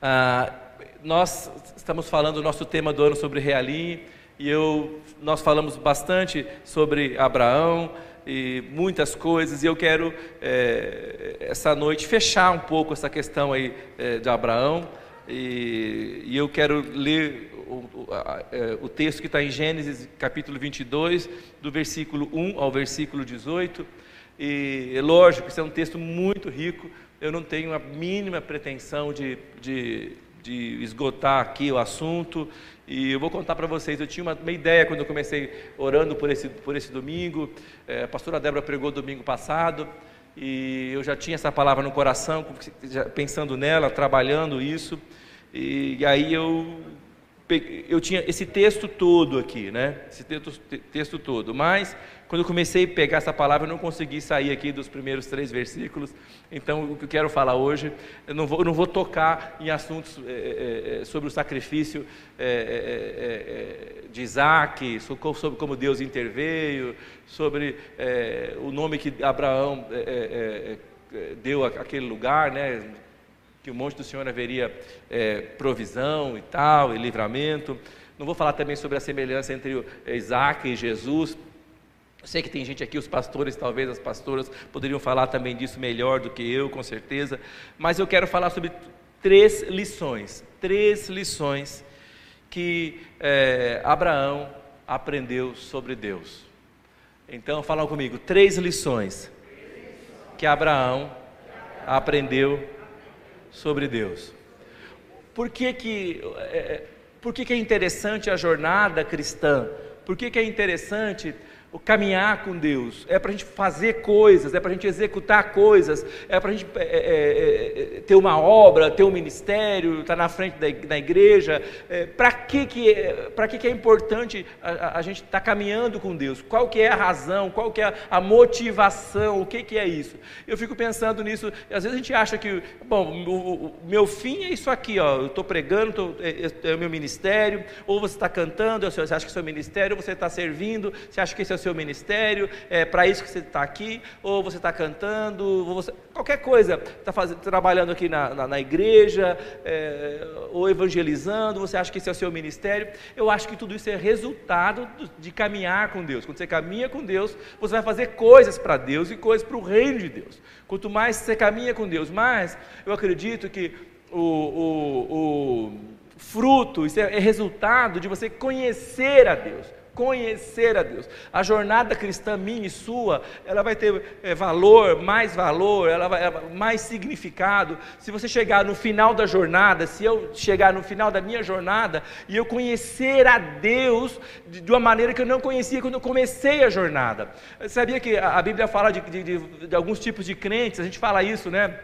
Ah, nós estamos falando do nosso tema do ano sobre Realim e eu, nós falamos bastante sobre Abraão e muitas coisas e eu quero é, essa noite fechar um pouco essa questão aí é, de Abraão e, e, eu quero ler o, a, é, o texto que está em Gênesis capítulo 22 do versículo 1 ao versículo 18 e é lógico, isso é um texto muito rico, eu não tenho a mínima pretensão de, de, de esgotar aqui o assunto, e eu vou contar para vocês, eu tinha uma, uma, ideia quando eu comecei orando por esse, por esse domingo, é, a pastora Débora pregou domingo passado, e eu já tinha essa palavra no coração, pensando nela, trabalhando isso, e, e aí eu eu tinha esse texto todo aqui, né? Esse texto, texto todo, mas quando eu comecei a pegar essa palavra, eu não consegui sair aqui dos primeiros três versículos. Então, o que eu quero falar hoje, eu não vou, eu não vou tocar em assuntos é, é, sobre o sacrifício é, de Isaac, sobre como Deus interveio, sobre o nome que Abraão deu àquele lugar, né? Que o monte do Senhor haveria é, provisão e tal, e livramento. Não vou falar também sobre a semelhança entre Isaac e Jesus. Sei que tem gente aqui, os pastores, talvez as pastoras, poderiam falar também disso melhor do que eu, com certeza. Mas eu quero falar sobre três lições. Três lições que é, Abraão aprendeu sobre Deus. Então, falam comigo, três lições que Abraão aprendeu sobre Deus. Por que, que, é, é, por que, que é interessante a jornada cristã? Por que, que é interessante caminhar com Deus, é para a gente fazer coisas, é para a gente executar coisas, é para a gente é, é, é, é, ter uma obra, ter um ministério, estar tá na frente da, da igreja. É, para que, que, é, que, que é importante a, a gente estar tá caminhando com Deus? Qual que é a razão? Qual que é a motivação? O que, que é isso? Eu fico pensando nisso, às vezes a gente acha que, bom, o, o meu fim é isso aqui, ó, eu estou pregando, tô, é, o meu ministério, ou você está cantando, você acha que é seu ministério, ou você está servindo, você acha que esse é o seu ministério, é para isso que você está aqui, ou você está cantando, ou você, qualquer coisa, está trabalhando aqui na, na, na igreja, é, ou evangelizando, você acha que esse é o seu ministério. Eu acho que tudo isso é resultado de caminhar com Deus. Quando você caminha com Deus, você vai fazer coisas para Deus e coisas para o reino de Deus. Quanto mais você caminha com Deus, mais eu acredito que o, o, o fruto, isso é, é resultado de você conhecer a Deus conhecer a Deus. A jornada cristã minha e sua, ela vai ter é, valor, mais valor, ela vai ela, mais significado. Se você chegar no final da jornada, se eu chegar no final da minha jornada e eu conhecer a Deus de, de uma maneira que eu não conhecia quando eu comecei a jornada. Sabia que a, a Bíblia fala de, de, de alguns tipos de crentes, a gente fala isso, né?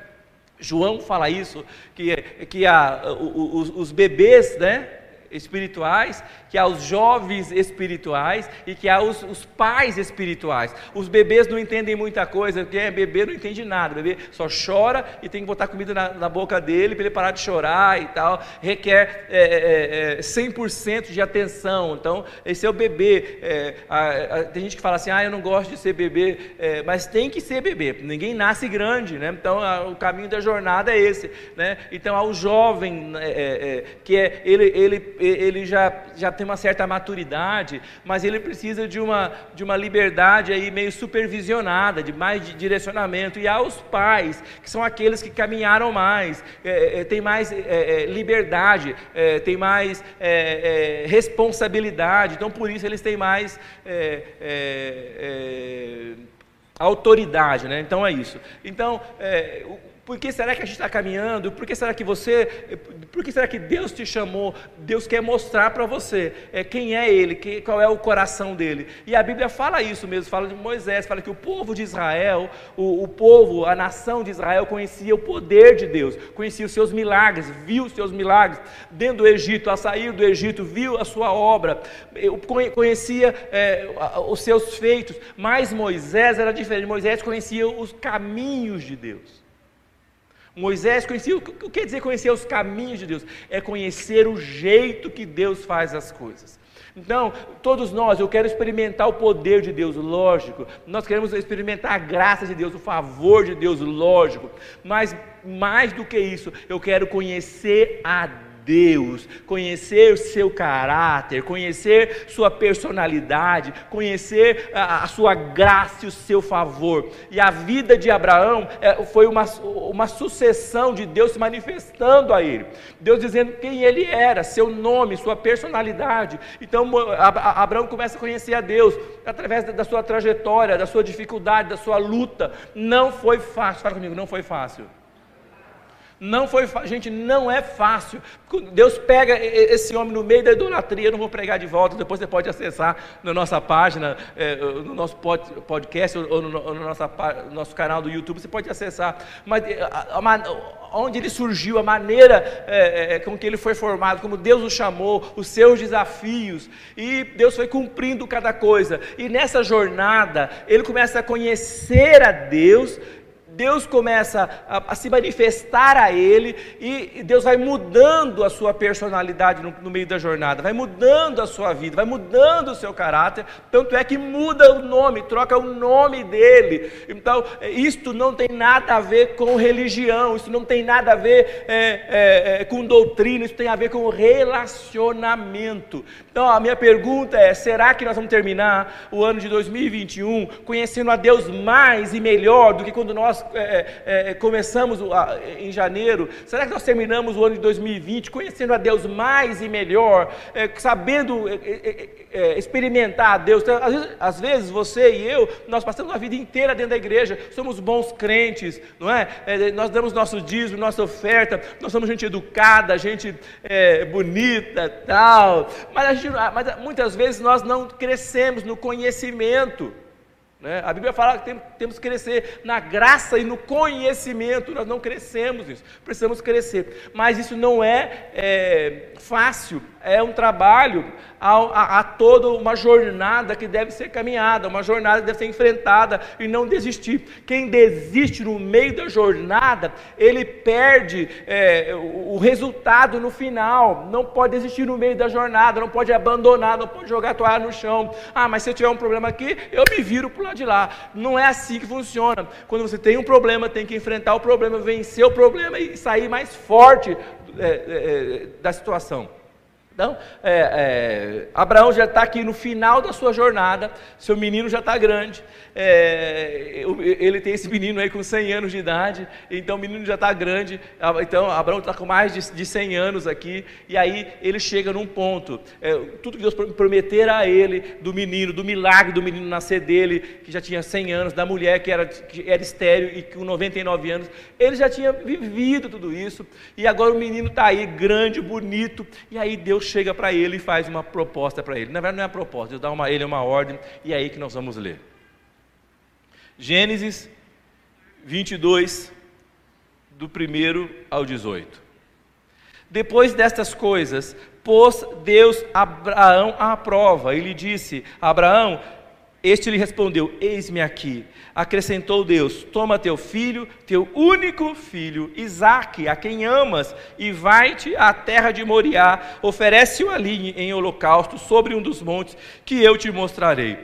João fala isso, que, que a, os, os bebês, né? Espirituais, que há os jovens espirituais e que há os, os, pais espirituais. Os bebês não entendem muita coisa, quem é bebê não entende nada. O bebê só chora e tem que botar comida na, na boca dele para ele parar de chorar e tal. Requer é, é, 100% é, de atenção. Então, esse é o bebê. É, a, a, tem gente que fala assim: ah, eu não gosto de ser bebê, é, mas tem que ser bebê. Ninguém nasce grande, né? Então, a, o caminho da jornada é esse. Né? Então, ao jovem, é, que é ele, ele ele já, já tem uma certa maturidade, mas ele precisa de uma, de uma liberdade aí meio supervisionada, de mais de direcionamento. E há os pais, que são aqueles que caminharam mais, é, é, tem mais é, é liberdade, é, tem mais é, responsabilidade, então por isso eles têm mais autoridade, né? Então é isso. Então, por que será que a gente está caminhando? Por que será que você, por que será que Deus te chamou? Deus quer mostrar para você é, quem é Ele, que, qual é o coração dele. E a Bíblia fala isso mesmo, fala de Moisés, fala que o povo de Israel, o, o povo, a nação de Israel conhecia o poder de Deus, conhecia os seus milagres, viu os seus milagres dentro do Egito, a sair do Egito, viu a sua obra, conhecia é, os seus feitos, mas Moisés era diferente, Moisés conhecia os caminhos de Deus. Moisés conhecia, o que quer dizer conhecer os caminhos de Deus? É conhecer o jeito que Deus faz as coisas. Então, todos nós, eu quero experimentar o poder de Deus, lógico. Nós queremos experimentar a graça de Deus, o favor de Deus, lógico. Mas mais do que isso, eu quero conhecer a Deus, conhecer seu caráter, conhecer sua personalidade, conhecer a, a, sua graça e o seu favor. E a vida de Abraão é, foi uma, uma sucessão de Deus se manifestando a ele, Deus dizendo quem ele era, seu nome, sua personalidade. Então Abraão começa a conhecer a Deus através da sua trajetória, da sua dificuldade, da sua luta. Não foi fácil, fala comigo, não foi fácil. Não foi, gente, não é fácil. Deus pega esse homem no meio da idolatria. Eu não vou pregar de volta. Depois você pode acessar na nossa página, é, no nosso podcast ou no, no nossa, nosso canal do YouTube. Você pode acessar. Mas é, onde ele surgiu, a maneira é, com que ele foi formado, como Deus o chamou, os seus desafios. E Deus foi cumprindo cada coisa. E nessa jornada, ele começa a conhecer a Deus Deus começa a, a, se manifestar a ele e Deus vai mudando a sua personalidade no, no, meio da jornada, vai mudando a sua vida, vai mudando o seu caráter, tanto é que muda o nome, troca o nome dele. Então, isto não tem nada a ver com religião, isso não tem nada a ver é, é, é, com doutrina, isso tem a ver com relacionamento. Então, a minha pergunta é: será que nós vamos terminar o ano de 2021 conhecendo a Deus mais e melhor do que quando nós é, é, é, começamos em janeiro, será que nós terminamos o ano de 2020 conhecendo a Deus mais e melhor, é, sabendo é, experimentar a Deus? Então, às, vezes, às, vezes, você e eu, nós passamos a vida inteira dentro da igreja, somos bons crentes, não é? nós damos nosso dízimo, nossa oferta, nós somos gente educada, gente bonita, tal, mas, gente, mas muitas vezes nós não crescemos no conhecimento. Né? A Bíblia fala que temos que crescer na graça e no conhecimento, nós não crescemos isso, precisamos crescer, mas isso não é, é fácil, é um trabalho, há, toda uma jornada que deve ser caminhada, uma jornada que deve ser enfrentada e não desistir. Quem desiste no meio da jornada, ele perde é, o, o resultado no final. Não pode desistir no meio da jornada, não pode abandonar, não pode jogar a toalha no chão. Ah, mas se eu tiver um problema aqui, eu me viro para o lado de lá. Não é assim que funciona. Quando você tem um problema, tem que enfrentar o problema, vencer o problema e sair mais forte é, é, da situação. Então, é, é, Abraão já está aqui no final da sua jornada, seu menino já está grande, é, ele tem esse menino aí com 100 anos de idade, então o menino já está grande, então Abraão está com mais de, de 100 anos aqui, e aí ele chega num ponto, é, tudo que Deus prometer a ele, do menino, do milagre do menino nascer dele, que já tinha 100 anos, da mulher que era, que era estéreo e com 99 anos, ele já tinha vivido tudo isso, e agora o menino está aí, grande, bonito, e aí Deus chega para ele e faz uma proposta para ele. Na verdade, não é uma proposta, Deus dá uma, ele uma ordem, e é aí que nós vamos ler. Gênesis 22, do 1 ao 18. Depois destas coisas, pôs Deus Abraão à prova e lhe disse: Abraão, este lhe respondeu: Eis-me aqui. Acrescentou Deus: Toma teu filho, teu único filho, Isaque, a quem amas, e vai-te à terra de Moriá, oferece-o ali em holocausto sobre um dos montes que eu te mostrarei.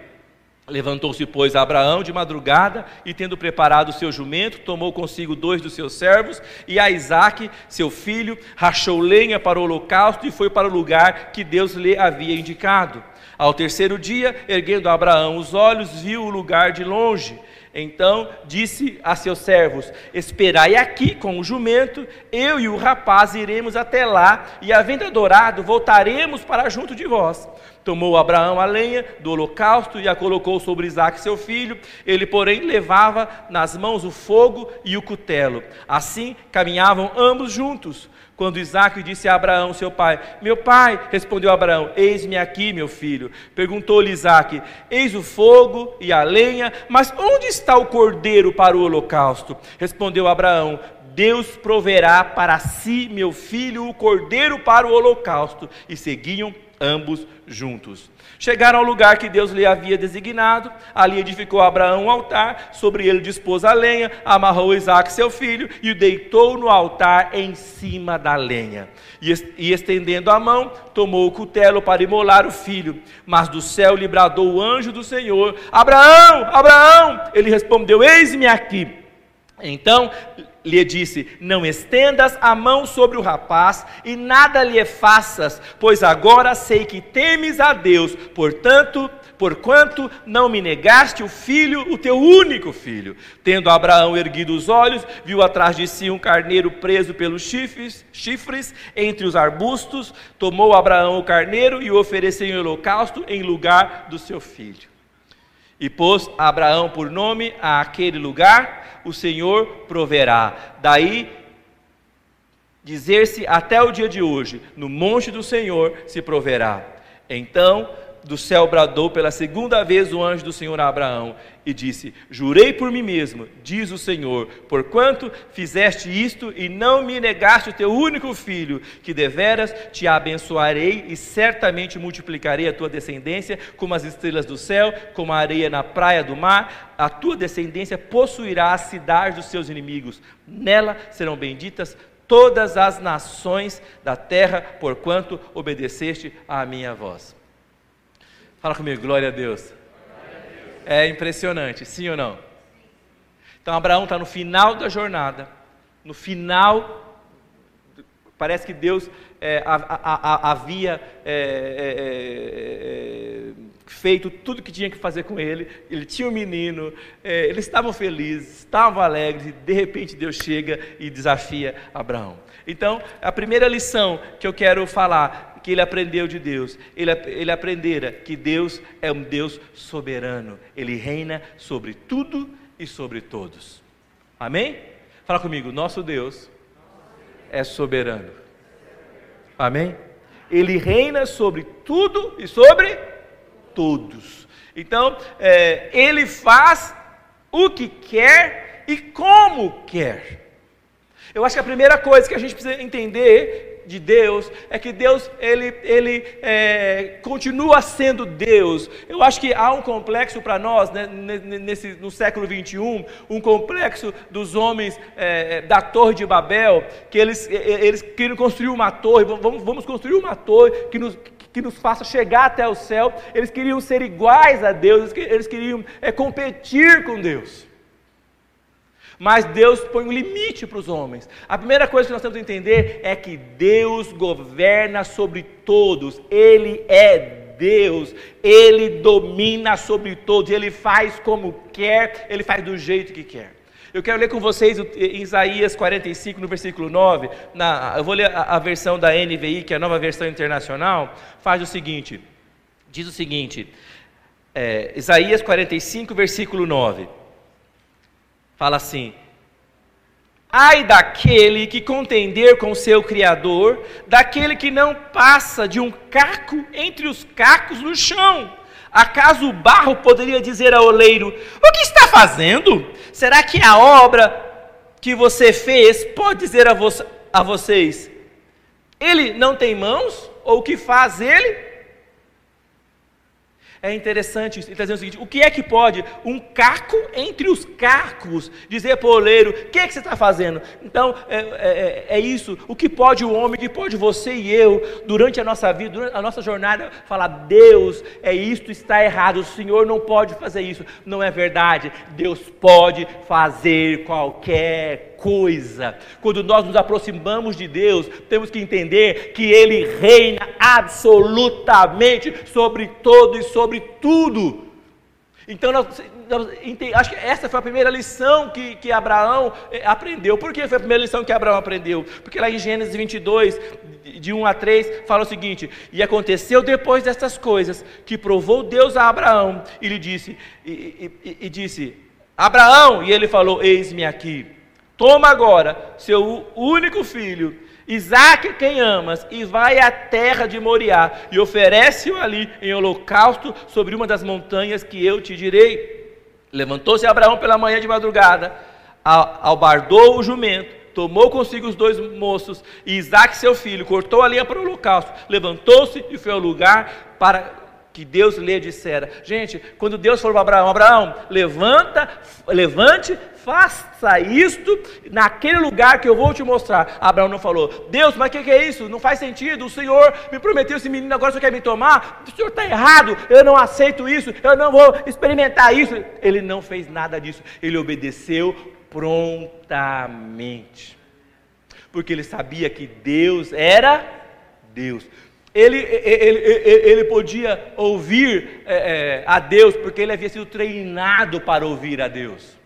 Levantou-se, pois, Abraão de madrugada e, tendo preparado o seu jumento, tomou consigo dois dos seus servos e a Isaque, seu filho, rachou lenha para o holocausto e foi para o lugar que Deus lhe havia indicado. Ao terceiro dia, erguendo Abraão os olhos, viu o lugar de longe. Então disse a seus servos: Esperai aqui com o jumento, eu e o rapaz iremos até lá, e havendo adorado, voltaremos para junto de vós. Tomou Abraão a lenha do holocausto e a colocou sobre Isaac seu filho. Ele, porém, levava nas mãos o fogo e o cutelo. Assim caminhavam ambos juntos. Quando Isaac disse a Abraão, seu pai: Meu pai, respondeu Abraão: Eis-me aqui, meu filho. Perguntou-lhe Isaac: Eis o fogo e a lenha, mas onde está o cordeiro para o holocausto? Respondeu Abraão: Deus proverá para si, meu filho, o cordeiro para o holocausto. E seguiam ambos juntos. Chegaram ao lugar que Deus lhe havia designado, ali edificou Abraão um altar, sobre ele dispôs a lenha, amarrou Isaac seu filho e o deitou no altar em cima da lenha. E, estendendo a mão, tomou o cutelo para imolar o filho. Mas do céu lhe bradou o anjo do Senhor: Abraão, Abraão! Ele respondeu: Eis-me aqui. Então lhe disse: Não estendas a mão sobre o rapaz e nada lhe faças, pois agora sei que temes a Deus, portanto, porquanto não me negaste o filho, o teu único filho. Tendo Abraão erguido os olhos, viu atrás de si um carneiro preso pelos chifres, chifres entre os arbustos, tomou Abraão o carneiro e o ofereceu em holocausto em lugar do seu filho. E pôs Abraão por nome a aquele lugar, o Senhor proverá. Daí dizer-se até o dia de hoje: no monte do Senhor se proverá. Então do céu bradou pela segunda vez o anjo do Senhor a Abraão e disse: Jurei por mim mesmo, diz o Senhor, porquanto fizeste isto e não me negaste o teu único filho, que deveras te abençoarei e certamente multiplicarei a tua descendência como as estrelas do céu, como a areia na praia do mar. A tua descendência possuirá a cidade dos seus inimigos, nela serão benditas todas as nações da terra, porquanto obedeceste à minha voz. Fala comigo, glória a Deus. É impressionante, sim ou não? Então Abraão está no final da jornada, no final, parece que Deus é, a, a, a, havia é, é, é, feito tudo que tinha que fazer com ele, ele tinha um menino, é, eles estavam felizes, estavam alegres, e de repente Deus chega e desafia Abraão. Então, a primeira lição que eu quero falar que ele aprendeu de Deus? Ele, ele aprendera que Deus é um Deus soberano. Ele reina sobre tudo e sobre todos. Amém? Fala comigo, nosso Deus é soberano. Amém? Ele reina sobre tudo e sobre todos. Então, é, ele faz o que quer e como quer. Eu acho que a primeira coisa que a gente precisa entender de Deus é que Deus ele, ele é, continua sendo Deus. Eu acho que há um complexo para nós né, nesse, no século 21, um complexo dos homens é, é, da Torre de Babel, que eles, eles queriam construir uma torre, vamos, vamos construir uma torre que nos, que nos faça chegar até o céu. Eles queriam ser iguais a Deus, eles queriam é, competir com Deus mas Deus põe um limite para os homens. A primeira coisa que nós temos que entender é que Deus governa sobre todos, Ele é Deus, Ele domina sobre todos, Ele faz como quer, Ele faz do jeito que quer. Eu quero ler com vocês em Isaías 45, no versículo 9. Na, eu vou ler a, a, versão da NVI, que é a nova versão internacional. Faz o seguinte: diz o seguinte, é, Isaías 45, versículo 9 fala assim: Ai daquele que contender com seu Criador, daquele que não passa de um caco entre os cacos no chão. Acaso o barro poderia dizer ao oleiro: O que está fazendo? Será que a obra que você fez pode dizer a, vo a vocês: Ele não tem mãos? Ou o que faz ele? É interessante ele está dizendo o seguinte: o que é que pode um caco entre os cacos dizer para o oleiro, o que é que você está fazendo? Então, é, é, é, isso. O que pode o homem, o que pode você e eu, durante a nossa vida, durante a nossa jornada, falar: Deus, é isto, está errado, o Senhor não pode fazer isso. Não é verdade. Deus pode fazer qualquer coisa. Quando nós nos aproximamos de Deus, temos que entender que Ele reina absolutamente sobre todo e sobre tudo. Então, nós, nós, acho que essa foi a primeira lição que, que Abraão eh, aprendeu. Por que foi a primeira lição que Abraão aprendeu? Porque lá em Gênesis 22, de 1 a 3, fala o seguinte: E aconteceu depois destas coisas, que provou Deus a Abraão, e lhe disse, e, e, e disse, Abraão, e ele falou: Eis-me aqui. Toma agora seu único filho, Isaac, quem amas, e vai à terra de Moriá, e oferece-o ali em holocausto sobre uma das montanhas que eu te direi. Levantou-se Abraão pela manhã de madrugada, albardou o jumento tomou consigo os dois moços e Isaac, seu filho, cortou a linha para o holocausto, levantou-se e foi ao lugar para que Deus lhe dissera. Gente, quando Deus falou para Abraão, Abraão, levanta, levante, faça isto naquele lugar que eu vou te mostrar. Abraão não falou, Deus, mas o que, que, é isso? Não faz sentido, o Senhor me prometeu esse menino, agora você quer me tomar? O Senhor está errado, eu não aceito isso, eu não vou experimentar isso. Ele não fez nada disso, ele obedeceu prontamente. Porque ele sabia que Deus era Deus. Ele, ele, ele, ele podia ouvir é, é, a Deus porque ele havia sido treinado para ouvir a Deus.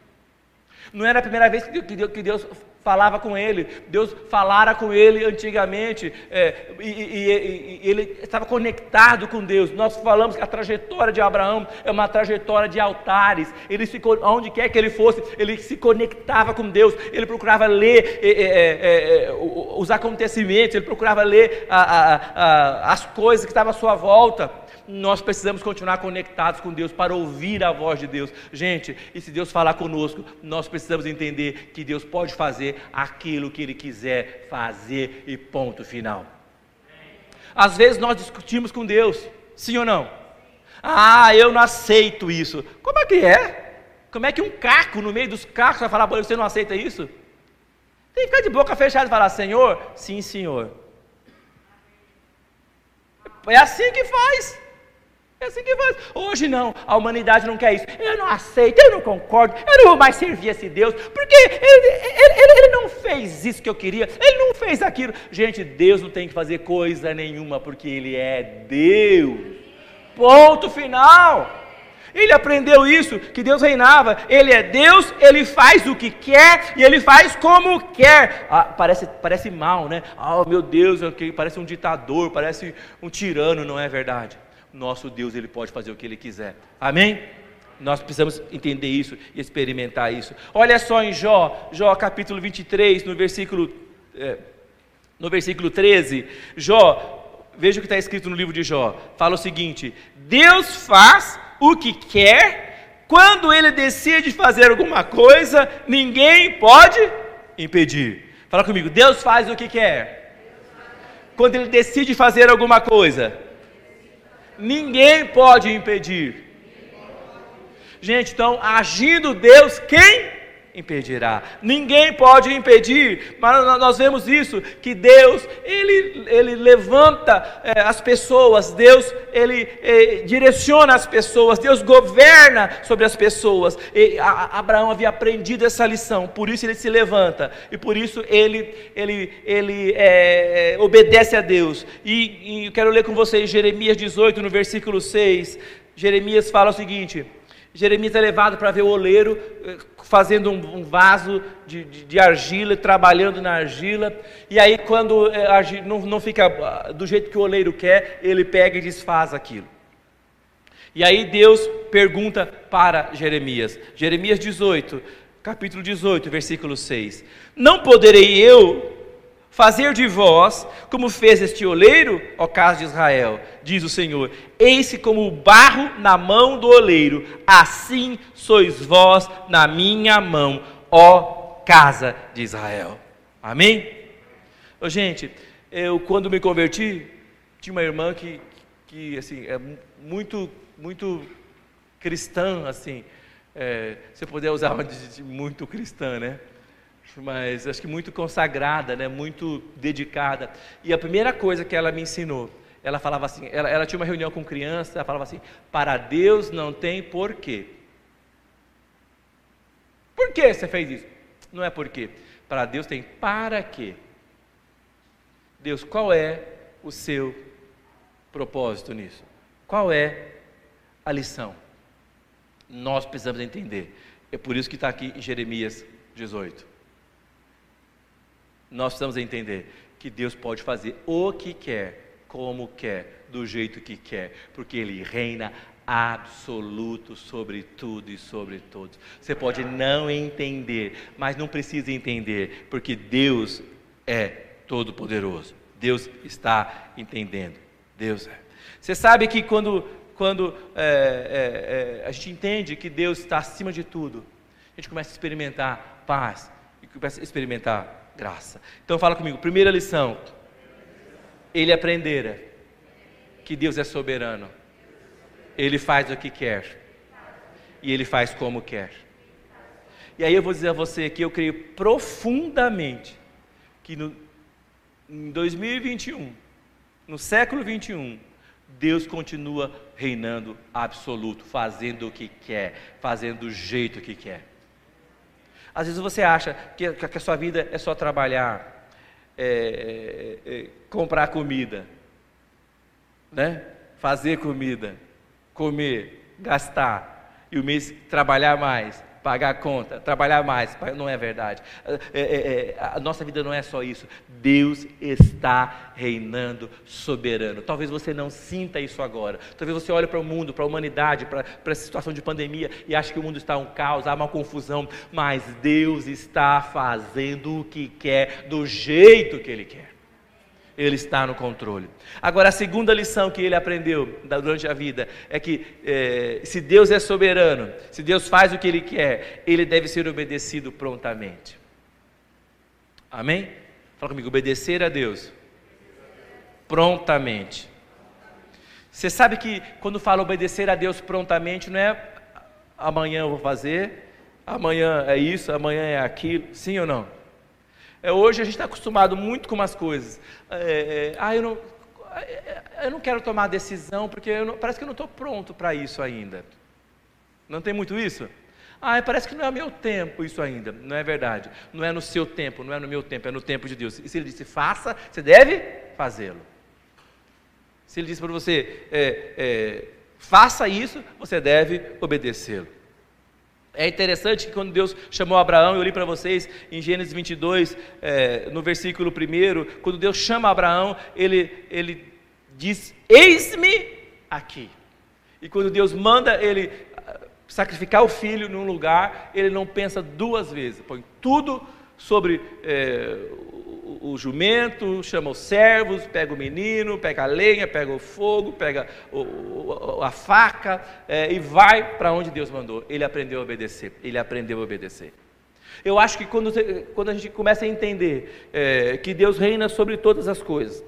Não era a primeira vez que Deus falava com ele, Deus falara com ele antigamente, é, e, e, e, ele estava conectado com Deus. Nós falamos que a trajetória de Abraão é uma trajetória de altares. Ele se, onde quer que ele fosse, ele se conectava com Deus. Ele procurava ler é, é, é os acontecimentos, ele procurava ler a, a, a, as coisas que estavam à sua volta nós precisamos continuar conectados com Deus para ouvir a voz de Deus. Gente, e se Deus falar conosco, nós precisamos entender que Deus pode fazer aquilo que Ele quiser fazer e ponto final. Às vezes nós discutimos com Deus, sim ou não? Ah, eu não aceito isso. Como é que é? Como é que um caco no meio dos cacos vai falar, você não aceita isso? Tem que ficar de boca fechada e falar, Senhor, sim, Senhor. É assim que faz. É assim que faz. Hoje não, a humanidade não quer isso. Eu não aceito, eu não concordo, eu não vou mais servir esse Deus, porque ele, ele, ele, ele não fez isso que eu queria, ele não fez aquilo. Gente, Deus não tem que fazer coisa nenhuma, porque Ele é Deus. Ponto final. Ele aprendeu isso, que Deus reinava. Ele é Deus, ele faz o que quer e ele faz como quer. Ah, parece, parece mal, né? Oh, meu Deus, parece um ditador, parece um tirano, não é verdade? Nosso Deus ele pode fazer o que ele quiser. Amém? Nós precisamos entender isso e experimentar isso. Olha só em Jó, Jó capítulo 23, no versículo, é, no versículo 13. Jó, veja o que está escrito no livro de Jó. Fala o seguinte: Deus faz o que quer, quando ele decide fazer alguma coisa, ninguém pode impedir. Fala comigo, Deus faz o que quer. Quando ele decide fazer alguma coisa, ninguém pode impedir. Gente, então, agindo Deus, quem impedirá. Ninguém pode impedir, mas nós vemos isso, que Deus, Ele, ele levanta é, as pessoas, Deus, Ele é, direciona as pessoas, Deus governa sobre as pessoas. E a, Abraão havia aprendido essa lição, por isso ele se levanta, e por isso ele, ele, ele é, obedece a Deus. E, e eu quero ler com vocês Jeremias 18, no versículo 6. Jeremias fala o seguinte: Jeremias é levado para ver o oleiro eh, fazendo um, um vaso de, de, de, argila, trabalhando na argila. E aí, quando eh, argila, não, não fica ah, do jeito que o oleiro quer, ele pega e desfaz aquilo. E aí Deus pergunta para Jeremias, Jeremias 18, capítulo 18, versículo 6: Não poderei eu fazer de vós como fez este oleiro, ó casa de Israel, diz o Senhor: Eis como o barro na mão do oleiro, assim sois vós na minha mão, ó casa de Israel. Amém? Ô, gente, eu quando me converti, tinha uma irmã que, que assim, é muito, muito cristã, assim, é, se eu puder usar muito cristã, né? Mas acho que muito consagrada, né? muito dedicada. E a primeira coisa que ela me ensinou, ela falava assim, ela, ela tinha uma reunião com criança, ela falava assim, para Deus não tem porquê. Por que você fez isso? Não é porquê. Para Deus tem para quê. Deus, qual é o seu propósito nisso? Qual é a lição? Nós precisamos entender. É por isso que está aqui em Jeremias 18 nós precisamos entender que Deus pode fazer o que quer, como quer, do jeito que quer, porque Ele reina absoluto sobre tudo e sobre todos. Você pode não entender, mas não precisa entender, porque Deus é todo-poderoso. Deus está entendendo. Deus é. Você sabe que quando, quando é, é, é, a gente entende que Deus está acima de tudo, a gente começa a experimentar paz e começa a experimentar graça. Então fala comigo, primeira lição. Ele aprendera que Deus é soberano. Ele faz o que quer. E ele faz como quer. E aí eu vou dizer a você que eu creio profundamente que no, em 2021, no século 21, Deus continua reinando absoluto, fazendo o que quer, fazendo do jeito que quer. Às vezes você acha que, que a sua vida é só trabalhar, é, é, é, comprar comida, né? fazer comida, comer, gastar, e o mês trabalhar mais, pagar a conta, trabalhar mais. Não é verdade. É, é, é, a nossa vida não é só isso. Deus está reinando soberano. Talvez você não sinta isso agora. Talvez você olhe para o mundo, para a humanidade, para, para a situação de pandemia e ache que o mundo está um caos, há uma confusão. Mas Deus está fazendo o que quer, do jeito que Ele quer. Ele está no controle. Agora, a segunda lição que ele aprendeu durante a vida é que é, se Deus é soberano, se Deus faz o que ele quer, ele deve ser obedecido prontamente. Amém? Fala comigo, obedecer a Deus prontamente. Você sabe que quando fala obedecer a Deus prontamente, não é amanhã eu vou fazer, amanhã é isso, amanhã é aquilo, sim ou não? É, hoje a gente está acostumado muito com umas coisas. É, é, ah, eu não, é, eu não quero tomar decisão porque não, parece que eu não estou pronto para isso ainda. Não tem muito isso? Ah, parece que não é meu tempo isso ainda. Não é verdade. Não é no seu tempo, não é no meu tempo, é no tempo de Deus. E se Ele disse faça, você deve fazê-lo. Se Ele disse para você é, é, faça isso, você deve obedecê-lo. É interessante que quando Deus chamou Abraão, eu li para vocês em Gênesis 22, é, no versículo 1, quando Deus chama Abraão, ele, ele diz: Eis-me aqui. E quando Deus manda ele ah, sacrificar o filho num lugar, ele não pensa duas vezes, põe tudo sobre é, o, jumento, chama os servos, pega o menino, pega a lenha, pega o fogo, pega o, a faca é, e vai para onde Deus mandou. Ele aprendeu a obedecer. Ele aprendeu a obedecer. Eu acho que quando, quando a gente começa a entender é, que Deus reina sobre todas as coisas,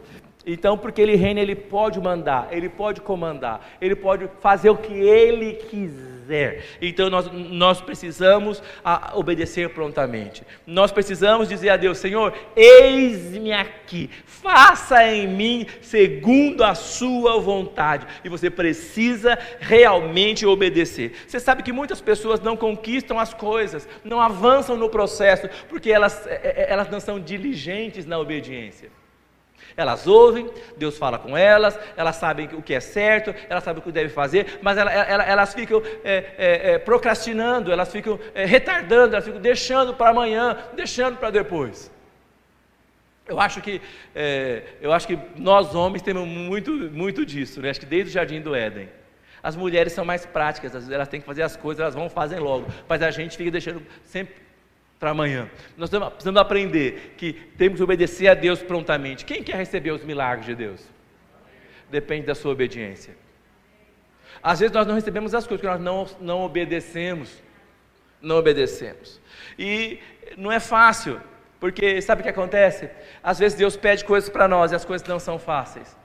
então, porque Ele reina, Ele pode mandar, Ele pode comandar, Ele pode fazer o que Ele quiser. Então, nós, nós precisamos a, obedecer prontamente. Nós precisamos dizer a Deus: Senhor, eis-me aqui, faça em mim segundo a Sua vontade. E você precisa realmente obedecer. Você sabe que muitas pessoas não conquistam as coisas, não avançam no processo, porque elas, é, é, elas não são diligentes na obediência. Elas ouvem, Deus fala com elas, elas sabem o que é certo, elas sabem o que devem fazer, mas elas, elas ficam é, é, é, procrastinando, elas ficam é, retardando, elas ficam deixando para amanhã, deixando para depois. Eu acho que é, eu acho que nós homens temos muito, muito disso, né? acho que desde o jardim do Éden. As mulheres são mais práticas, elas têm que fazer as coisas, elas vão fazer logo, mas a gente fica deixando sempre para amanhã. Nós precisamos aprender que temos que obedecer a Deus prontamente. Quem quer receber os milagres de Deus? Depende da sua obediência. Às vezes nós não recebemos as coisas porque nós não, não obedecemos. Não obedecemos. E não é fácil, porque sabe o que acontece? Às vezes Deus pede coisas para nós e as coisas não são fáceis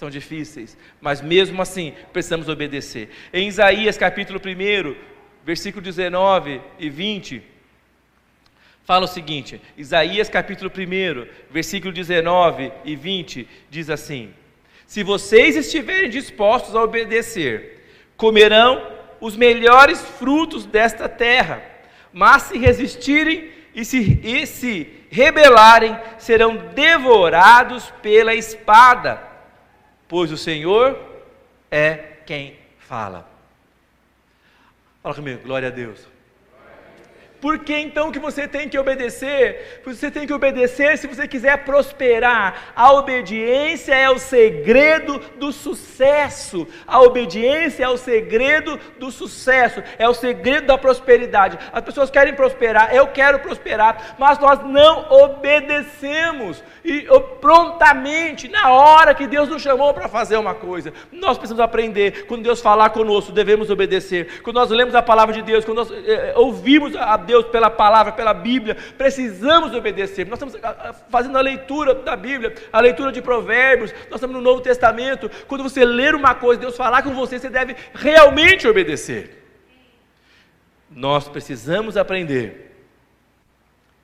são difíceis, mas mesmo assim precisamos obedecer. Em Isaías capítulo 1, versículo 19 e 20, fala o seguinte, Isaías capítulo 1, versículo 19 e 20, diz assim: Se vocês estiverem dispostos a obedecer, comerão os melhores frutos desta terra, mas se resistirem e se, e se rebelarem, serão devorados pela espada, pois o Senhor é quem fala. Fala comigo, glória a Deus. Por que então que você tem que obedecer? Você tem que obedecer se você quiser prosperar. A obediência é o segredo do sucesso. A obediência é o segredo do sucesso, é o segredo da prosperidade. As pessoas querem prosperar, eu quero prosperar, mas nós não obedecemos e prontamente na hora que Deus nos chamou para fazer uma coisa. Nós precisamos aprender. Quando Deus falar conosco, devemos obedecer. Quando nós lemos a palavra de Deus, quando nós é, ouvimos a Deus pela palavra, pela Bíblia, precisamos obedecer. Nós estamos ah, ah, fazendo a leitura da Bíblia, a leitura de Provérbios, nós estamos no Novo Testamento. Quando você ler uma coisa, Deus falar com você, você deve realmente obedecer. Nós precisamos aprender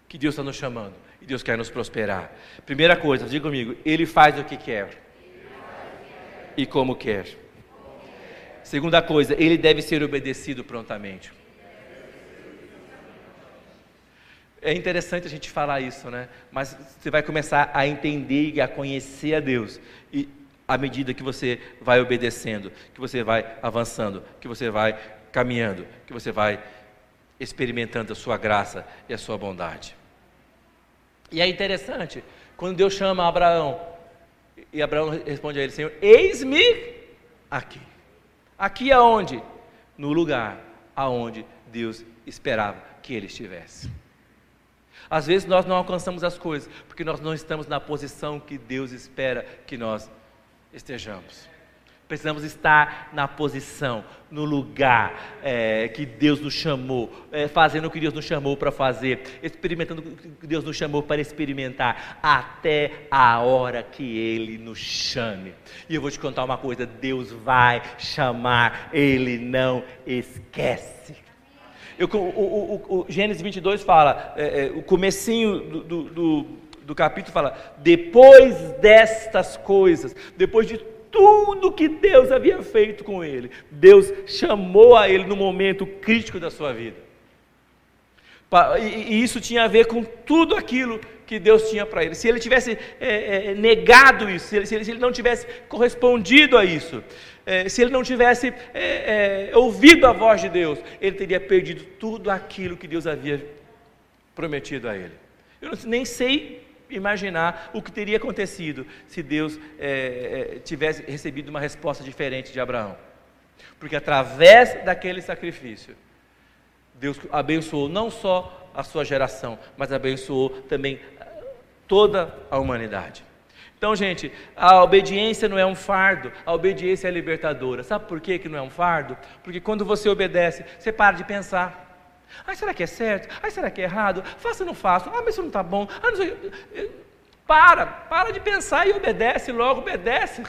que Deus está nos chamando e Deus quer nos prosperar. Primeira coisa, diga comigo, Ele faz o que quer e como quer. Segunda coisa, Ele deve ser obedecido prontamente. É interessante a gente falar isso, né? Mas você vai começar a entender e a conhecer a Deus. E à medida que você vai obedecendo, que você vai avançando, que você vai caminhando, que você vai experimentando a sua graça e a sua bondade. E é interessante, quando Deus chama Abraão, e Abraão responde a ele: Senhor, eis-me aqui. Aqui aonde? No lugar aonde Deus esperava que ele estivesse. Às vezes nós não alcançamos as coisas porque nós não estamos na posição que Deus espera que nós estejamos. Precisamos estar na posição, no lugar é, que Deus nos chamou, é, fazendo o que Deus nos chamou para fazer, experimentando o que Deus nos chamou para experimentar, até a hora que Ele nos chame. E eu vou te contar uma coisa: Deus vai chamar, Ele não esquece. Eu, o, o, o, Gênesis 22 fala, é, é, o comecinho do, do, do, do capítulo fala, depois destas coisas, depois de tudo que Deus havia feito com ele, Deus chamou a ele no momento crítico da sua vida. E isso tinha a ver com tudo aquilo que Deus tinha para ele. Se ele tivesse é, é, negado isso, se ele, se ele, não tivesse correspondido a isso, é, se ele não tivesse é, é, ouvido a voz de Deus, ele teria perdido tudo aquilo que Deus havia prometido a ele. Eu nem sei imaginar o que teria acontecido se Deus é, tivesse recebido uma resposta diferente de Abraão. Porque através daquele sacrifício, Deus abençoou não só a sua geração, mas abençoou também toda a humanidade. Então, gente, a obediência não é um fardo, a obediência é libertadora. Sabe por que, que não é um fardo? Porque quando você obedece, você para de pensar. Ah, será que é certo? Ah, será que é errado? Faço ou não faço? Ah, mas isso não está bom. Ah, não sei. Para, para de pensar e obedece, logo obedece.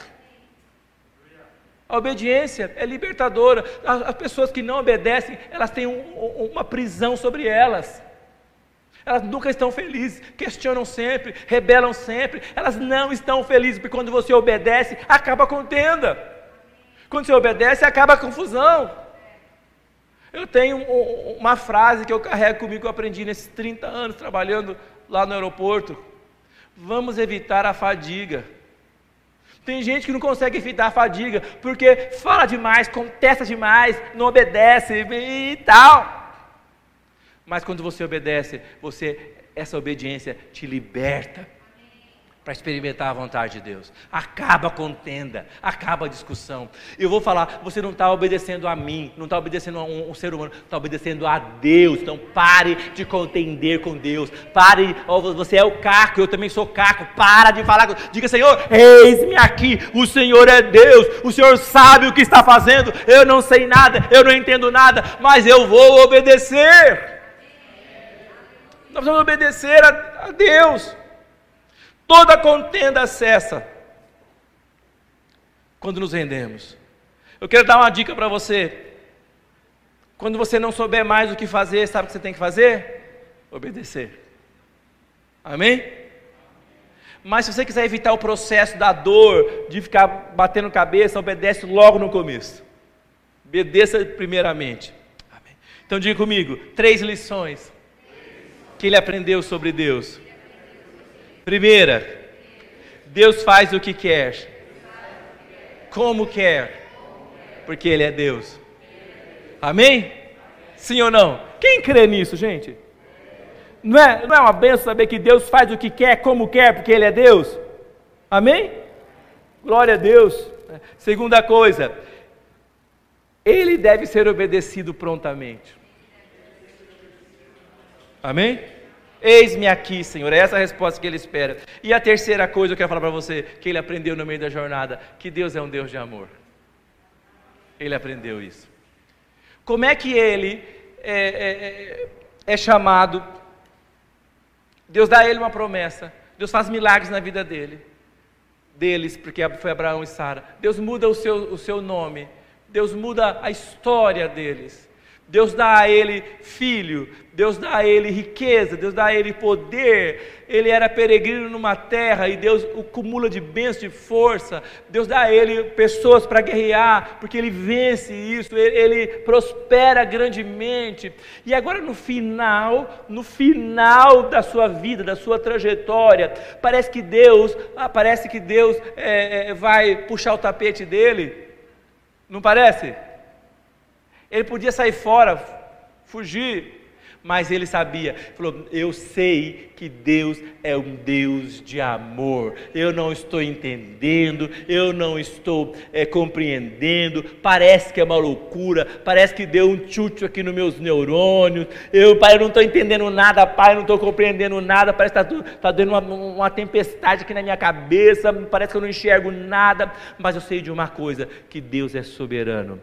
A obediência é libertadora. As pessoas que não obedecem, elas têm um, uma prisão sobre elas. Elas nunca estão felizes, questionam sempre, rebelam sempre. Elas não estão felizes, porque quando você obedece, acaba a contenda. Quando você obedece, acaba a confusão. Eu tenho uma frase que eu carrego comigo, que eu aprendi nesses 30 anos trabalhando lá no aeroporto. Vamos evitar a fadiga. Tem gente que não consegue evitar a fadiga, porque fala demais, contesta demais, não obedece e tal. Mas quando você obedece, você essa obediência te liberta para experimentar a vontade de Deus. Acaba a contenda, acaba a discussão. Eu vou falar, você não está obedecendo a mim, não está obedecendo a um, um, ser humano, está obedecendo a Deus. Então pare de contender com Deus. Pare, oh, você é o caco, eu também sou caco. Para de falar. Diga, Senhor, eis-me aqui. O Senhor é Deus. O Senhor sabe o que está fazendo. Eu não sei nada, eu não entendo nada, mas eu vou obedecer. Nós vamos obedecer a, a Deus. Toda contenda cessa quando nos rendemos. Eu quero dar uma dica para você. Quando você não souber mais o que fazer, sabe o que você tem que fazer? Obedecer. Amém? Mas se você quiser evitar o processo da dor, de ficar batendo cabeça, obedece logo no começo. Obedeça primeiramente. Amém. Então diga comigo: três lições que ele aprendeu sobre Deus? Primeira, Deus faz o que quer, como quer, porque Ele é Deus. Amém? Sim ou não? Quem crê nisso, gente? Não é, não é uma benção saber que Deus faz o que quer, como quer, porque Ele é Deus? Amém? Glória a Deus. Segunda coisa, Ele deve ser obedecido prontamente. Amém? Eis-me aqui, Senhor. É essa a resposta que ele espera. E a terceira coisa que eu quero falar para você, que ele aprendeu no meio da jornada, que Deus é um Deus de amor. Ele aprendeu isso. Como é que ele é, é, é é chamado, Deus dá a ele uma promessa, Deus faz milagres na vida dele, deles, porque foi Abraão e Sara. Deus muda o seu, o seu nome, Deus muda a história deles. Deus dá a ele filho, Deus dá a ele riqueza, Deus dá a ele poder. Ele era peregrino numa terra e Deus o cumula de bênçãos, de força. Deus dá a ele pessoas para guerrear, porque ele vence isso, ele, ele, prospera grandemente. E agora no final, no final da sua vida, da sua trajetória, parece que Deus, ah, parece que Deus é, é, vai puxar o tapete dele. Não parece? Ele podia sair fora, fugir, mas ele sabia, falou: Eu sei que Deus é um Deus de amor. Eu não estou entendendo, eu não estou é, compreendendo. Parece que é uma loucura, parece que deu um chute aqui nos meus neurônios. Eu, pai, eu não estou entendendo nada, pai, eu não estou compreendendo nada. Parece que está tá dando uma, uma tempestade aqui na minha cabeça. Parece que eu não enxergo nada, mas eu sei de uma coisa: que Deus é soberano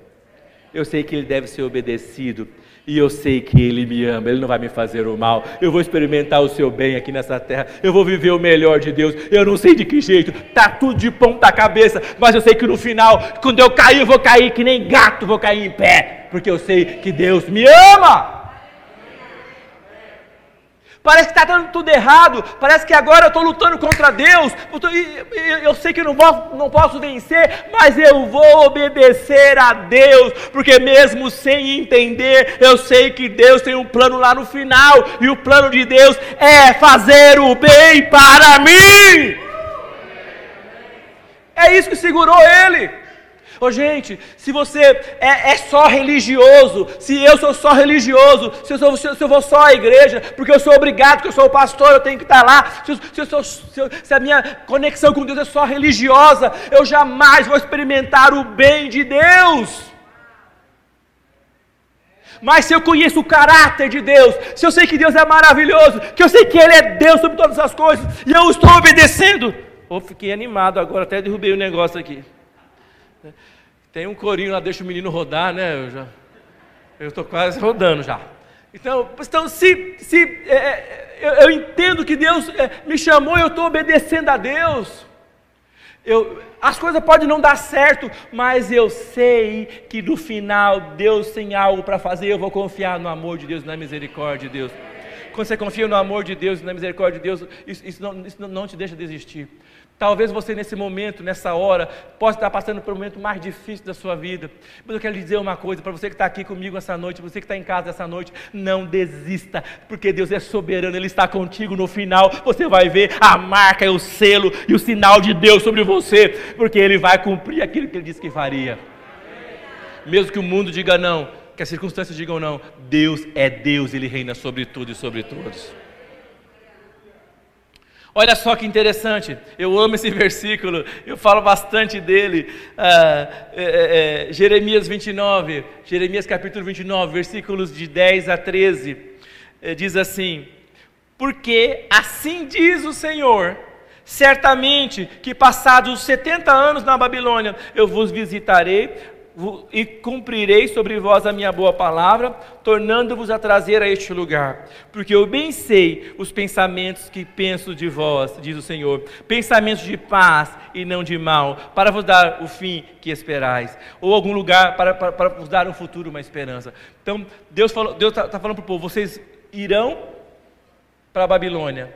eu sei que ele deve ser obedecido. E eu sei que Ele me ama, Ele não vai me fazer o mal. Eu vou experimentar o seu bem aqui nessa terra. Eu vou viver o melhor de Deus. Eu não sei de que jeito, tá tudo de ponta cabeça. Mas eu sei que no final, quando eu cair, eu vou cair que nem gato, vou cair em pé. Porque eu sei que Deus me ama. Parece que está dando tudo errado. Parece que agora eu estou lutando contra Deus. Eu, tô, eu, eu sei que não, vou, não posso vencer, mas eu vou obedecer a Deus. Porque mesmo sem entender, eu sei que Deus tem um plano lá no final. E o plano de Deus é fazer o bem para mim. É isso que segurou ele. Ô oh, gente, se você é, é, só religioso, se eu sou só religioso, se eu, sou, se eu, vou só à igreja, porque eu sou obrigado, porque eu sou o pastor, eu tenho que estar lá, se, se, eu sou, se, eu, se a minha conexão com Deus é só religiosa, eu jamais vou experimentar o bem de Deus. Mas se eu conheço o caráter de Deus, se eu sei que Deus é maravilhoso, que eu sei que Ele é Deus sobre todas as coisas, e eu estou obedecendo, oh, fiquei animado agora, até derrubei o negócio aqui. Tem um corinho lá, deixa o menino rodar, né? Eu já, eu estou quase rodando já. Então, então se, se é, é, eu, eu, entendo que Deus é, me chamou, eu estou obedecendo a Deus. Eu, as coisas podem não dar certo, mas eu sei que no final Deus tem algo para fazer. Eu vou confiar no amor de Deus, na misericórdia de Deus. Quando você confia no amor de Deus, na misericórdia de Deus, isso, isso, não, isso não te deixa desistir. Talvez você nesse momento, nessa hora, possa estar passando por um momento mais difícil da sua vida. Mas eu quero lhe dizer uma coisa para você que está aqui comigo essa noite, você que está em casa essa noite, não desista, porque Deus é soberano, Ele está contigo no final. Você vai ver a marca, o selo e o sinal de Deus sobre você, porque Ele vai cumprir aquilo que Ele disse que faria. Mesmo que o mundo diga não, que as circunstâncias digam não, Deus é Deus, Ele reina sobre tudo e sobre todos. Olha só que interessante, eu amo esse versículo, eu falo bastante dele. Ah, é, é, é Jeremias 29, Jeremias capítulo 29, versículos de 10 a 13, é, diz assim: Porque assim diz o Senhor, certamente que passados os 70 anos na Babilônia, eu vos visitarei e cumprirei sobre vós a minha boa palavra, tornando-vos a trazer a este lugar. Porque eu bem sei os pensamentos que penso de vós, diz o Senhor, pensamentos de paz e não de mal, para vos dar o fim que esperais, ou algum lugar para, para, para vos dar um futuro, uma esperança. Então, Deus está Deus tá, tá falando para o povo: vocês irão para a Babilônia,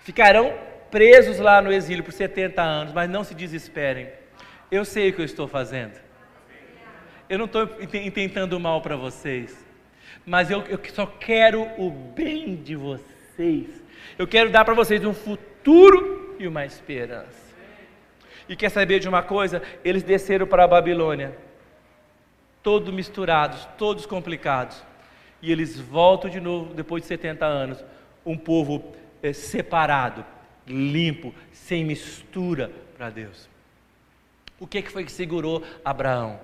ficarão presos lá no exílio por 70 anos, mas não se desesperem. Eu sei o que eu estou fazendo. Eu não estou intentando mal para vocês, mas eu, eu só quero o bem de vocês. Eu quero dar para vocês um futuro e uma esperança. E quer saber de uma coisa? Eles desceram para a Babilônia, todos misturados, todos complicados. E eles voltam de novo, depois de 70 anos, um povo é, separado, limpo, sem mistura para Deus. O que, que foi que segurou Abraão?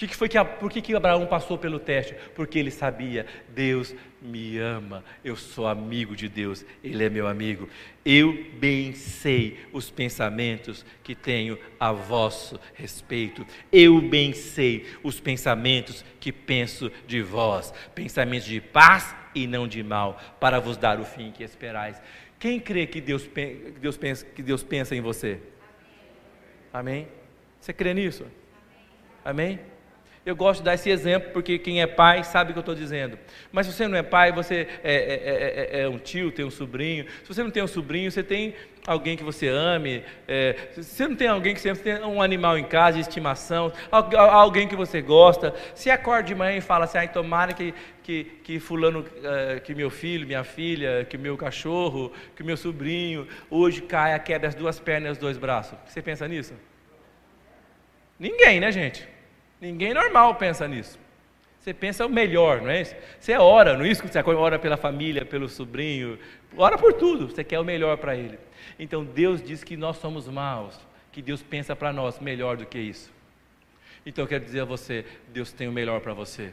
Que, que foi que, por que, que Abraão passou pelo teste? Porque ele sabia, Deus me ama, eu sou amigo de Deus, Ele é meu amigo. Eu bem sei os pensamentos que tenho a vosso respeito. Eu bem sei os pensamentos que penso de vós, pensamentos de paz e não de mal, para vos dar o fim que esperais. Quem crê que Deus, que Deus, pensa, que Deus pensa em você? Amém? Você crê nisso? Amém? Eu gosto de dar esse exemplo porque quem é pai sabe o que eu estou dizendo. Mas se você não é pai, você é, é, é, é, um tio, tem um sobrinho. Se você não tem um sobrinho, você tem alguém que você ame. se você não tem alguém que você tem um animal em casa de estimação, alguém que você gosta. Se acorda de manhã e fala assim, ai, tomara que, que, que fulano, que meu filho, minha filha, que meu cachorro, que meu sobrinho, hoje caia, quebre as duas pernas e os dois braços. Você pensa nisso? Ninguém, né, gente? Ninguém normal pensa nisso. Você pensa o melhor, não é isso? Você ora, não é isso que você ora pela família, pelo sobrinho, ora por tudo, você quer o melhor para ele. Então Deus diz que nós somos maus, que Deus pensa para nós melhor do que isso. Então eu quero dizer a você, Deus tem o melhor para você.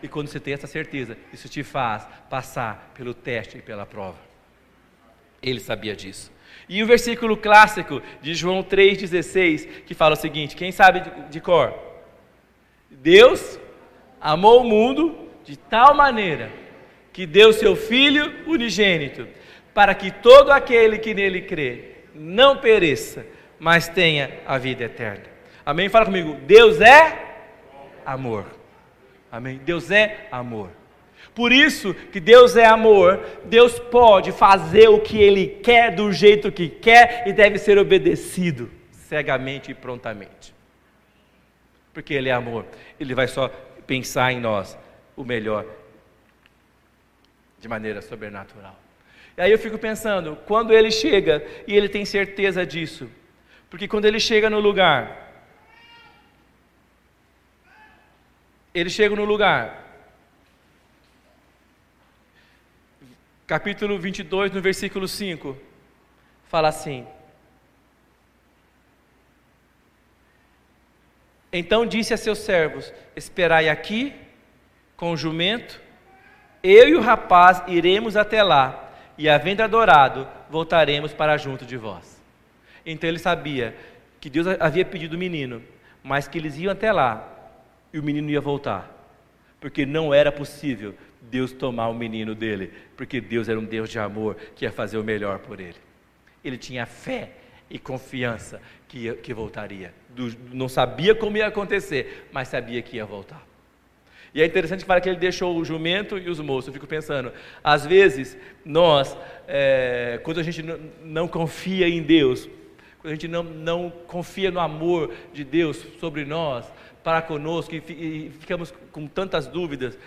E quando você tem essa certeza, isso te faz passar pelo teste e pela prova. Ele sabia disso. E o versículo clássico de João 3,16, que fala o seguinte: quem sabe de, de cor? Deus amou o mundo de tal maneira que deu seu Filho unigênito, para que todo aquele que nele crê não pereça, mas tenha a vida eterna. Amém? Fala comigo. Deus é amor. Amém? Deus é amor. Por isso que Deus é amor, Deus pode fazer o que Ele quer do jeito que quer e deve ser obedecido cegamente e prontamente porque Ele é amor. Ele vai só pensar em nós o melhor de maneira sobrenatural. E aí eu fico pensando, quando ele chega e ele tem certeza disso, porque quando ele chega no lugar, ele chega no lugar, capítulo 22, no versículo 5, fala assim: Então disse a seus servos: Esperai aqui com o jumento, eu e o rapaz iremos até lá, e havendo adorado, voltaremos para junto de vós. Então ele sabia que Deus havia pedido o menino, mas que eles iam até lá e o menino ia voltar, porque não era possível Deus tomar o menino dele, porque Deus era um Deus de amor que ia fazer o melhor por ele. Ele tinha fé e confiança que, que voltaria. Do, não sabia como ia acontecer, mas sabia que ia voltar. E é interessante que fala que ele deixou o jumento e os moços. Eu fico pensando, às vezes, nós, é, quando a gente não, não, confia em Deus, quando a gente não, não confia no amor de Deus sobre nós, para conosco, e, e ficamos com tantas dúvidas,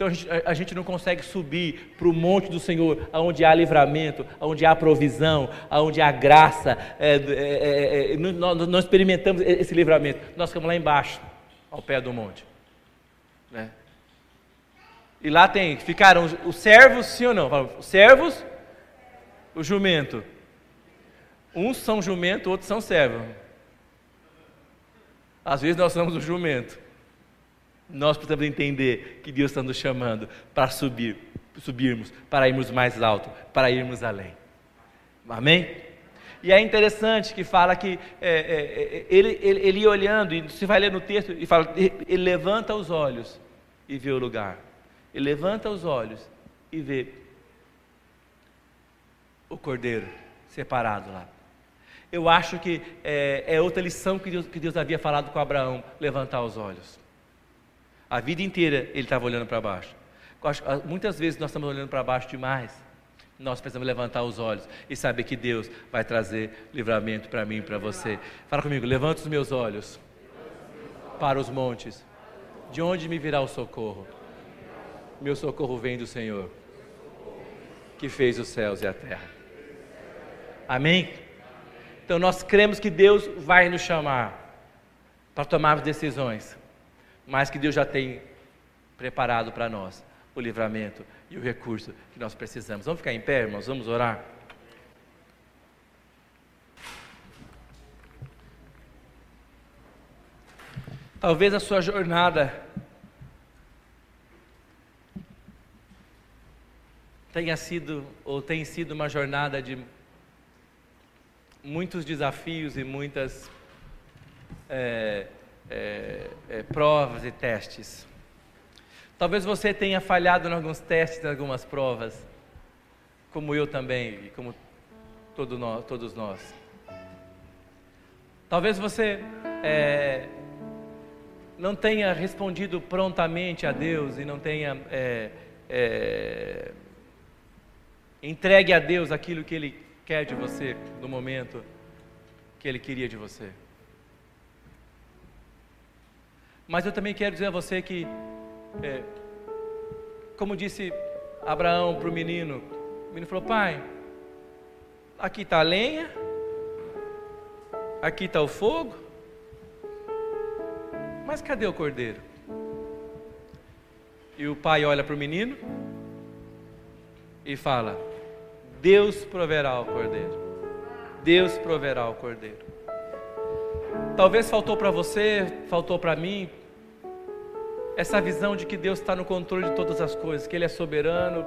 então a gente, a gente não consegue subir para o monte do Senhor, onde há livramento, onde há provisão, onde há graça. É, é, é, nós não experimentamos esse livramento. Nós ficamos lá embaixo, ao pé do monte. Né? E lá tem, ficaram os servos, sim ou não? Os servos, o jumento. Uns são jumento, outros são servos. Às vezes nós somos o jumento. Nós precisamos entender que Deus está nos chamando para subir, subirmos, para irmos mais alto, para irmos além. Amém? E é interessante que fala que é, é, é, ele, ele, ele olhando, e você vai ler no texto, e fala, ele levanta os olhos e vê o lugar. Ele levanta os olhos e vê o cordeiro separado lá. Eu acho que é, é outra lição que Deus, que Deus havia falado com Abraão: levantar os olhos. A vida inteira ele estava olhando para baixo. Ah, muitas vezes nós estamos olhando para baixo demais. Nós precisamos levantar os olhos e saber que Deus vai trazer livramento para mim e para você. Fala comigo, levanta os meus olhos para os montes. De onde me virá o socorro? Meu socorro vem do Senhor, que fez os céus e a terra. Amém? Então nós cremos que Deus vai nos chamar para tomar decisões mas que Deus já tem preparado para nós o livramento e o recurso que nós precisamos. Vamos ficar em pé, irmãos? Vamos orar? Talvez a sua jornada tenha sido ou tem sido uma jornada de muitos desafios e muitas é, é, é, provas e testes. Talvez você tenha falhado em alguns testes, em algumas provas, como eu também, e como todo nós, todos nós. Talvez você é, não tenha respondido prontamente a Deus e não tenha é, é, entregue a Deus aquilo que Ele quer de você no momento que Ele queria de você. Mas eu também quero dizer a você que, é, como disse Abraão para o menino, o menino falou: Pai, aqui está a lenha, aqui está o fogo, mas cadê o cordeiro? E o pai olha para o menino e fala: Deus proverá o cordeiro. Deus proverá o cordeiro. Talvez faltou para você, faltou para mim, essa visão de que Deus está no controle de todas as coisas, que Ele é soberano,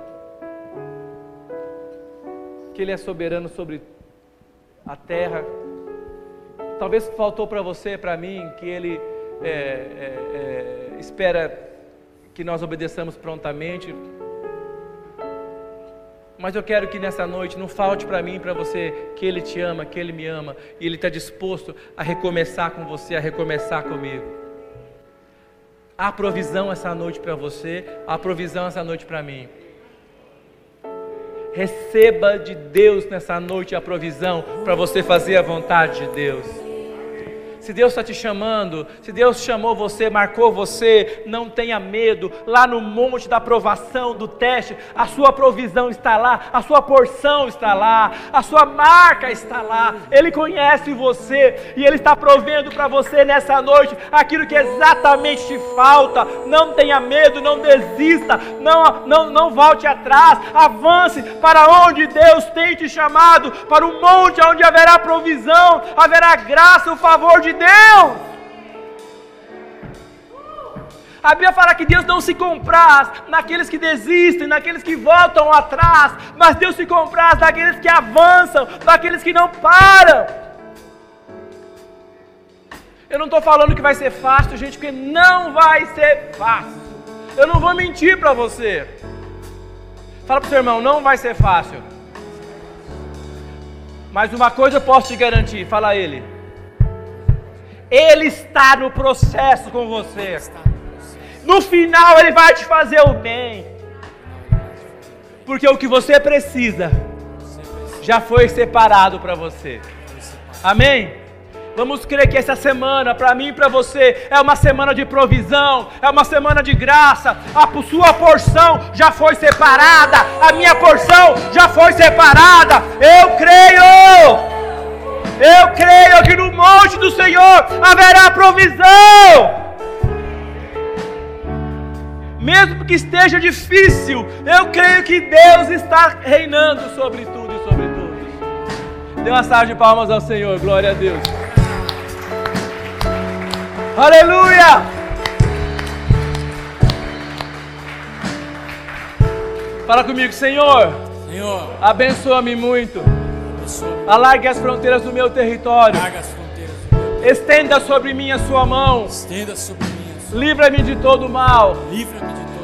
que Ele é soberano sobre a terra. Talvez faltou para você, para mim, que Ele é, é, é, espera que nós obedeçamos prontamente. Mas eu quero que nessa noite não falte para mim para você que Ele te ama, que Ele me ama e Ele está disposto a recomeçar com você, a recomeçar comigo. Há provisão essa noite para você, há provisão essa noite para mim. Receba de Deus nessa noite a provisão para você fazer a vontade de Deus. Se Deus está te chamando, se Deus chamou você, marcou você, não tenha medo. Lá no monte da aprovação, do teste, a sua provisão está lá, a sua porção está lá, a sua marca está lá. Ele conhece você e Ele está provendo para você nessa noite aquilo que exatamente te falta. Não tenha medo, não desista, não, não, não volte atrás, avance para onde Deus tem te chamado, para o monte onde haverá provisão, haverá graça, o favor de Deus. A Bíblia fala que Deus não se compraz naqueles que desistem, naqueles que voltam atrás, mas Deus se compraz naqueles que avançam, naqueles que não param. Eu não estou falando que vai ser fácil, gente, porque não vai ser fácil. Eu não vou mentir para você. Fala para o seu irmão, não vai ser fácil. Mas uma coisa eu posso te garantir, fala a ele. Ele está no processo com você. No final, Ele vai te fazer o bem. Porque o que você precisa já foi separado para você. Amém? Vamos crer que essa semana, para mim e para você, é uma semana de provisão, é uma semana de graça. A sua porção já foi separada, a minha porção já foi separada. Eu creio. Eu creio que no monte do Senhor haverá provisão. Mesmo que esteja difícil, eu creio que Deus está reinando sobre tudo e sobre todos. Dê uma salva de palmas ao Senhor, glória a Deus. Aleluia! Fala comigo, Senhor. Senhor, abençoa-me muito Alargue as fronteiras do meu território. Estenda sobre mim a sua mão. Livra-me de todo mal.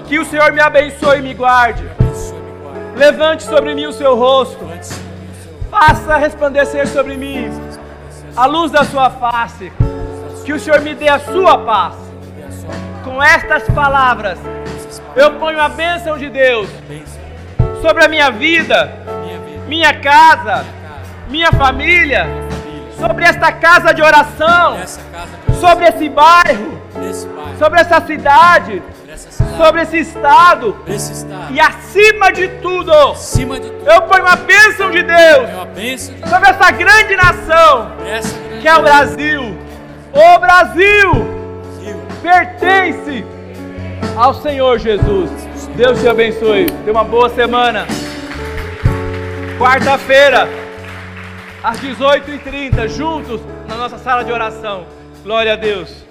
Que o Senhor me abençoe e me guarde. Levante sobre mim o seu rosto. Faça resplandecer sobre mim a luz da sua face. Que o Senhor me dê a sua paz. Com estas palavras, eu ponho a bênção de Deus sobre a minha vida, minha casa minha família, sobre esta casa de oração, sobre esse bairro, sobre essa cidade, sobre esse estado, e acima de tudo, eu ponho a bênção de Deus sobre essa grande nação que é o Brasil. O Brasil pertence ao Senhor Jesus. Deus te abençoe. Tenha uma boa semana. Quarta-feira às 18h30, juntos na nossa sala de oração. Glória a Deus.